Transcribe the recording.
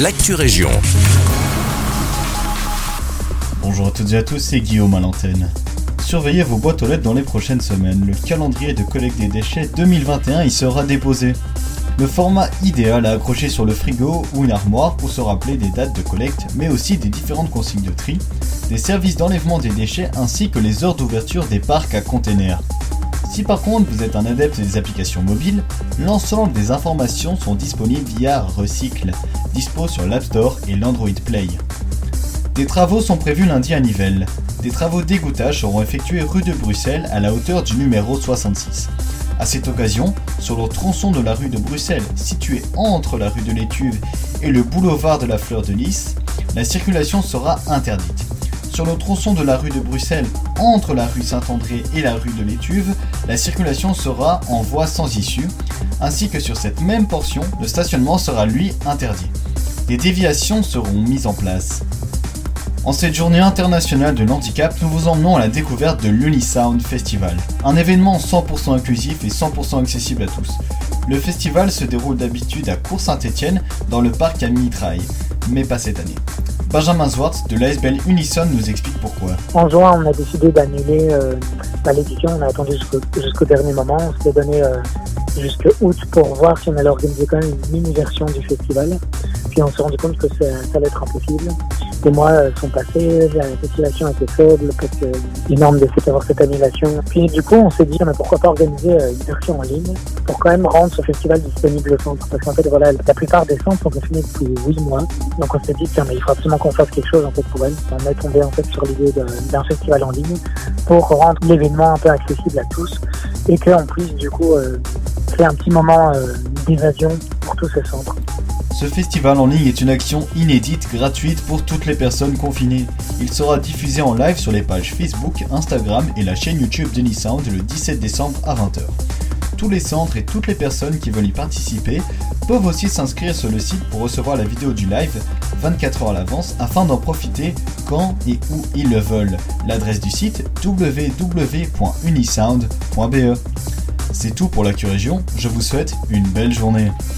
l'actu région. Bonjour à toutes et à tous, c'est Guillaume à l'antenne. Surveillez vos boîtes aux lettres dans les prochaines semaines. Le calendrier de collecte des déchets 2021 y sera déposé. Le format idéal à accrocher sur le frigo ou une armoire pour se rappeler des dates de collecte, mais aussi des différentes consignes de tri, des services d'enlèvement des déchets ainsi que les heures d'ouverture des parcs à containers. Si par contre vous êtes un adepte des applications mobiles, l'ensemble des informations sont disponibles via Recycle, dispo sur l'App Store et l'Android Play. Des travaux sont prévus lundi à Nivelles. Des travaux d'égouttage seront effectués rue de Bruxelles à la hauteur du numéro 66. À cette occasion, sur le tronçon de la rue de Bruxelles, situé entre la rue de l'Étuve et le boulevard de la Fleur de Lys, la circulation sera interdite. Sur le tronçon de la rue de Bruxelles, entre la rue Saint-André et la rue de l'Étuve, la circulation sera en voie sans issue, ainsi que sur cette même portion, le stationnement sera lui interdit. Des déviations seront mises en place. En cette journée internationale de l'handicap, nous vous emmenons à la découverte de l'Unisound Festival, un événement 100% inclusif et 100% accessible à tous. Le festival se déroule d'habitude à Cours-Saint-Étienne dans le parc à Mitraille, mais pas cette année. Benjamin Zwartz de l'ASBL Unison nous explique pourquoi. En juin, on a décidé d'annuler euh, l'édition, on a attendu jusqu'au dernier moment, on s'est donné euh, jusqu'à août pour voir si on allait organiser quand même une mini-version du festival. Puis on s'est rendu compte que ça, allait être impossible. Les mois euh, sont passés, la circulation était faible parce que les normes d'avoir cette annulation. Puis du coup, on s'est dit, mais pourquoi pas organiser euh, une version en ligne pour quand même rendre ce festival disponible au centre? Parce qu'en fait, voilà, la plupart des centres sont confinés depuis 8 mois. Donc on s'est dit, tiens, mais il faut absolument qu'on fasse quelque chose en fait pour elle. On est tombé en fait sur l'idée d'un festival en ligne pour rendre l'événement un peu accessible à tous et qu'on puisse du coup euh, faire un petit moment d'évasion pour tous ces centres. Ce festival en ligne est une action inédite, gratuite pour toutes les personnes confinées. Il sera diffusé en live sur les pages Facebook, Instagram et la chaîne YouTube d'Unisound le 17 décembre à 20h. Tous les centres et toutes les personnes qui veulent y participer peuvent aussi s'inscrire sur le site pour recevoir la vidéo du live 24 heures à l'avance afin d'en profiter quand et où ils le veulent. L'adresse du site www.unisound.be. C'est tout pour l'actu région, je vous souhaite une belle journée.